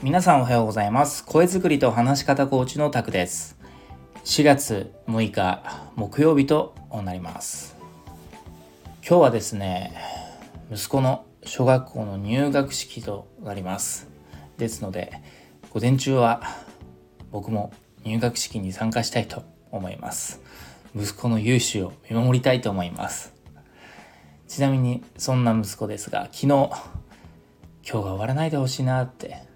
皆さんおはようございます。声作りと話し方コーチのタクです。4月6日木曜日となります。今日はですね息子の小学校の入学式となります。ですので午前中は僕も入学式に参加したいと思います。息子の勇姿を見守りたいと思います。ちなみにそんな息子ですが昨日今日が終わらないでほしいなって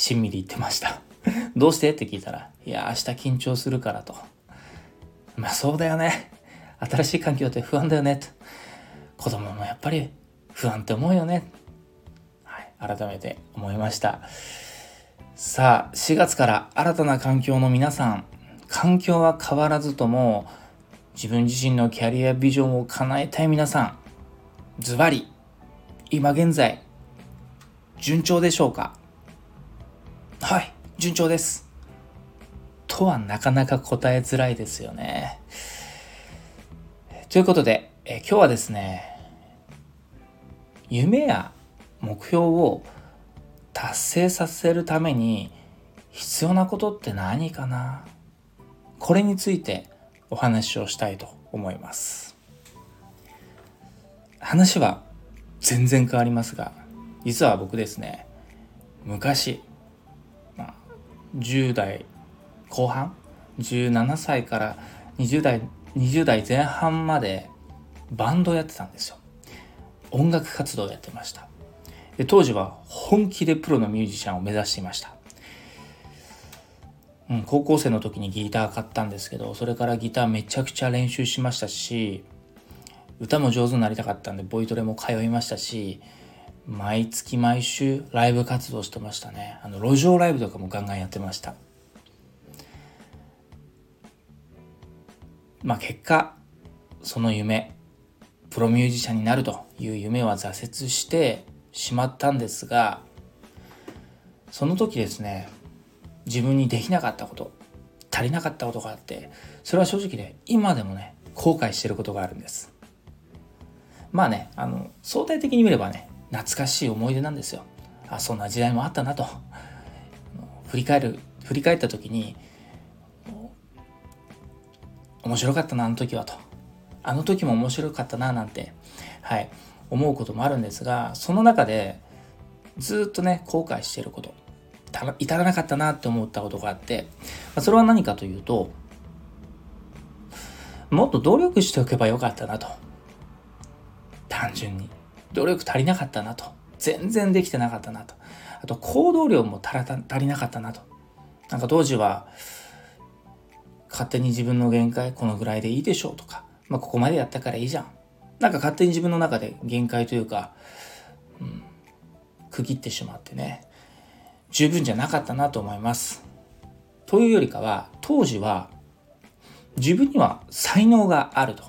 しんみり言ってました。どうして？って聞いたらいや明日緊張するからと。まあそうだよね。新しい環境って不安だよね。と子供もやっぱり不安って思うよね。はい改めて思いました。さあ4月から新たな環境の皆さん。環境は変わらずとも自分自身のキャリアビジョンを叶えたい皆さん。ズバリ今現在順調でしょうか？順調です。とはなかなか答えづらいですよね。ということでえ今日はですね夢や目標を達成させるために必要なことって何かな？これについてお話をしたいと思います。話は全然変わりますが実は僕ですね昔、10代後半？17歳から20代20代前半までバンドやってたんですよ。音楽活動やってました。で当時は本気でプロのミュージシャンを目指していました。うん、高校生の時にギター買ったんですけどそれからギターめちゃくちゃ練習しましたし歌も上手になりたかったんでボイトレも通いましたし毎月毎週ライブ活動してましたね。あの路上ライブとかもガンガンやってました。まあ結果その夢プロミュージシャンになるという夢は挫折してしまったんですがその時ですね自分にできなかったこと足りなかったことがあってそれは正直ね今でもね後悔してることがあるんです。まあねあの相対的に見ればね懐かしい思い出なんですよあそんな時代もあったなと振り返る振り返った時に面白かったなあの時はとあの時も面白かったななんてはい思うこともあるんですがその中でずっとね後悔してること至らなかったなって思ったことがあって、それは何かというと、もっと努力しておけばよかったなと。単純に。努力足りなかったなと。全然できてなかったなと。あと行動量も足りなかったなと。なんか当時は、勝手に自分の限界このぐらいでいいでしょうとか、まあここまでやったからいいじゃん。なんか勝手に自分の中で限界というか、うん、区切ってしまってね。十分じゃなかったなと思います。というよりかは当時は自分には才能があると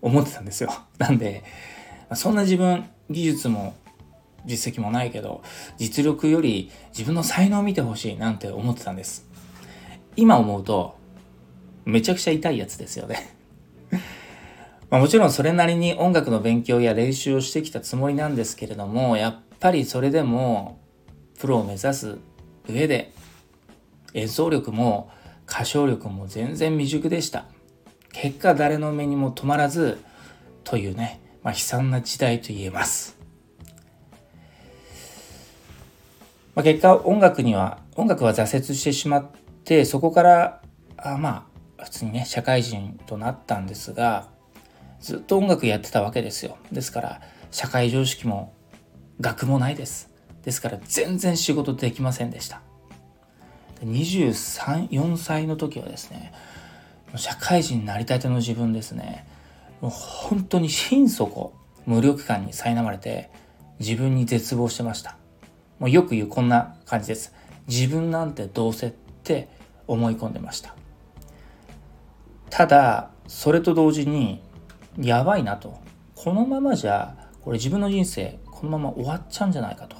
思ってたんですよ。なんでそんな自分技術も実績もないけど実力より自分の才能を見てほしいなんて思ってたんです。今思うとめちゃくちゃ痛いやつですよね まもちろんそれなりに音楽の勉強や練習をしてきたつもりなんですけれどもやっぱりそれでもプロを目指す上で演奏力も歌唱力も全然未熟でした結果誰の目にも止まらずというね、まあ、悲惨な時代と言えます、まあ、結果音楽には音楽は挫折してしまってそこからあまあ普通にね社会人となったんですがずっと音楽やってたわけですよ。ですから社会常識も学もないです。ですから全然仕事できませんでした。23、4歳の時はですね社会人になりたての自分ですね。もう本当に心底無力感に苛まれて自分に絶望してました。もうよく言うこんな感じです。自分なんてどうせって思い込んでました。ただそれと同時にやばいなと。このままじゃこれ自分の人生このまま終わっちゃうんじゃないかと。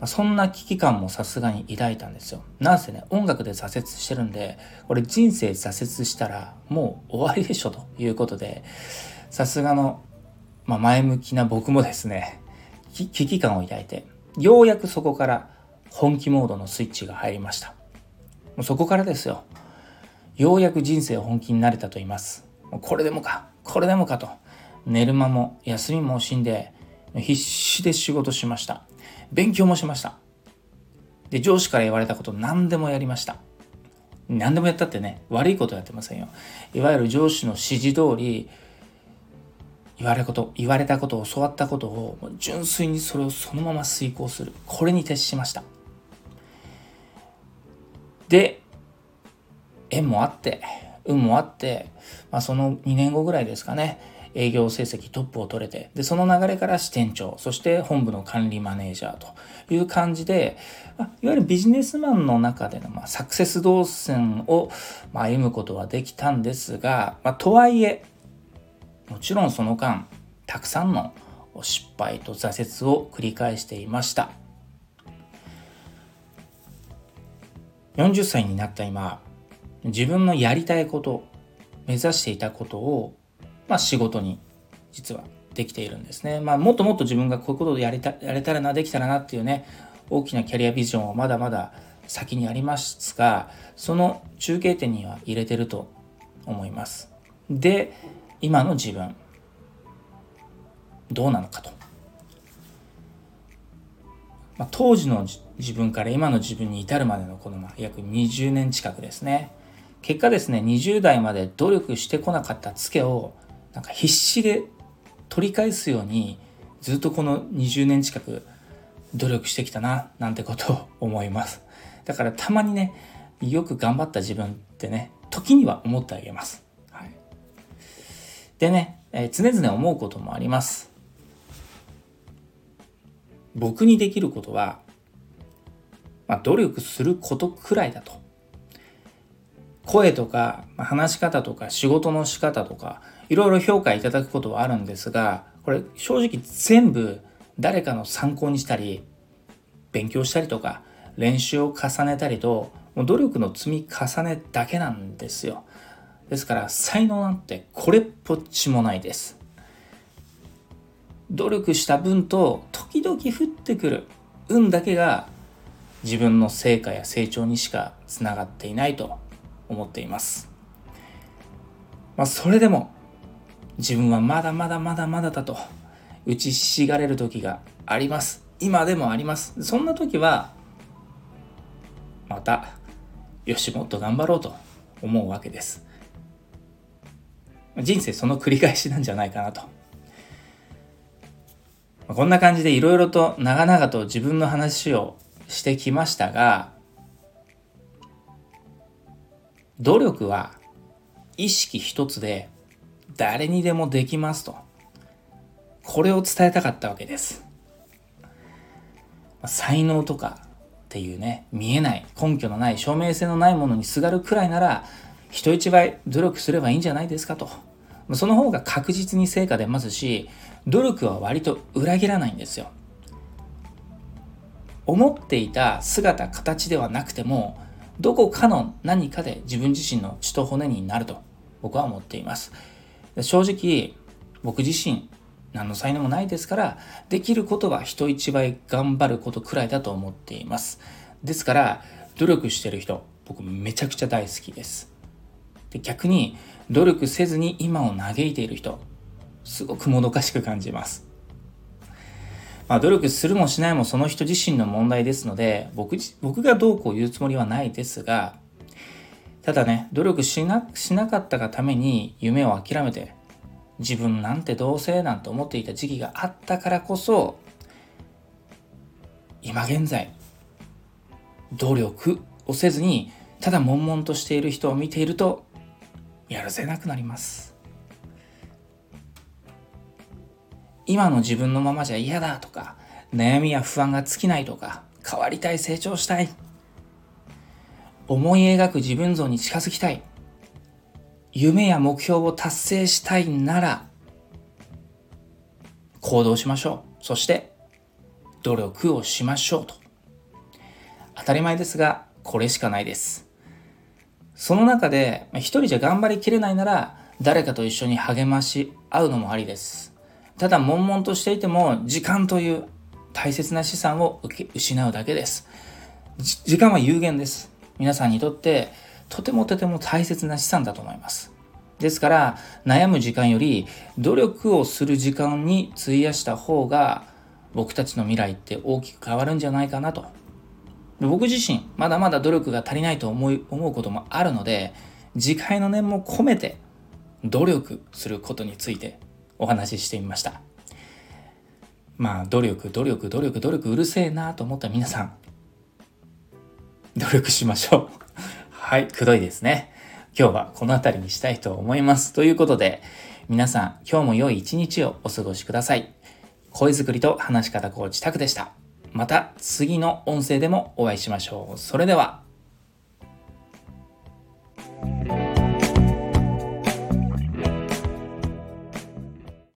まそんな危機感もさすがに抱いたんですよ。なんせね、音楽で挫折してるんで、これ人生挫折したらもう終わりでしょということで、さすがの、まあ、前向きな僕もですね、危機感を抱いて、ようやくそこから本気モードのスイッチが入りました。もうそこからですよ。ようやく人生本気になれたと言います。これでもか、これでもかと。寝る間も休みも惜しんで、必死で仕事しました。勉強もしました。で、上司から言われたこと何でもやりました。何でもやったってね、悪いことやってませんよ。いわゆる上司の指示通り、言われこと、言われたこと、教わったことを、純粋にそれをそのまま遂行する。これに徹しました。で、縁もあって、運もあって、まあ、その2年後ぐらいですかね、営業成績トップを取れて、で、その流れから支店長、そして本部の管理マネージャーという感じで、まあ、いわゆるビジネスマンの中での、まあ、サクセス動線を、まあ、歩むことはできたんですが、まあ、とはいえ、もちろんその間たくさんの失敗と挫折を繰り返していました。40歳になった今自分のやりたいこと目指していたことを、まあ、仕事に実はできているんですね、まあ、もっともっと自分がこういうことをやりたやれたらなできたらなっていうね大きなキャリアビジョンはまだまだ先にありますがその中継点には入れてると思います。で今の自分どうなのかと、まあ、当時の自分から今の自分に至るまでのこの約20年近くですね。結果ですね20代まで努力してこなかったツケをなんか必死で取り返すようにずっとこの20年近く努力してきたななんてことを思います だからたまにねよく頑張った自分ってね時には思ってあげますはいでね、えー、常々思うこともあります。僕にできることは、まあ、努力することくらいだと。声とか、話し方とか仕事の仕方とかいろいろ評価いただくことはあるんですがこれ正直全部誰かの参考にしたり勉強したりとか練習を重ねたりともう努力の積み重ねだけなんですよ。ですから才能なんてこれっぽっちもないです努力した分と時々降ってくる運だけが自分の成果や成長にしかつながっていないと思っています。まあそれでも自分はまだまだまだまだだと打ちひしがれる時があります。今でもあります。そんな時はまたよしもっと頑張ろうと思うわけです。人生その繰り返しなんじゃないかなと。こんな感じでいろいろと長々と自分の話をしてきましたが、努力は意識一つで誰にでもできますと。これを伝えたかったわけです。才能とかっていうね、見えない、根拠のない、証明性のないものにすがるくらいなら、人一倍努力すればいいんじゃないですかと。その方が確実に成果出ますし努力は割と裏切らないんですよ思っていた姿形ではなくてもどこかの何かで自分自身の血と骨になると僕は思っています。正直僕自身何の才能もないですからできることは人一倍頑張ることくらいだと思っています。ですから努力してる人僕めちゃくちゃ大好きです。で逆に努力せずに今を嘆いている人すごくもどかしく感じます。まあ、努力するもしないもその人自身の問題ですので僕僕がどうこう言うつもりはないですがただね努力しなしなかったがために夢を諦めて自分なんてどうせなんて思っていた時期があったからこそ今現在努力をせずにただ悶々としている人を見ているとやるせなくなります。今の自分のままじゃ嫌だとか悩みや不安が尽きないとか変わりたい成長したい。思い描く自分像に近づきたい。夢や目標を達成したいなら行動しましょう。そして努力をしましょうと。当たり前ですがこれしかないです。その中で、一人じゃ頑張りきれないなら、誰かと一緒に励まし合うのもありです。ただ、悶々としていても、時間という大切な資産を失うだけです。時間は有限です。皆さんにとってとてもとても大切な資産だと思います。ですから悩む時間より努力をする時間に費やした方が僕たちの未来って大きく変わるんじゃないかなと。僕自身まだまだ努力が足りないと思い思うこともあるので次回の念も込めて努力することについてお話ししてみました。まあ努力努力努力努力うるせえなと思った皆さん努力しましょうはい、くどいですね。今日はこの辺りにしたいと思います。ということで、皆さん、今日も良い一日をお過ごしください。声作りと話し方コーチタクでした。また次の音声でもお会いしましょう。それでは。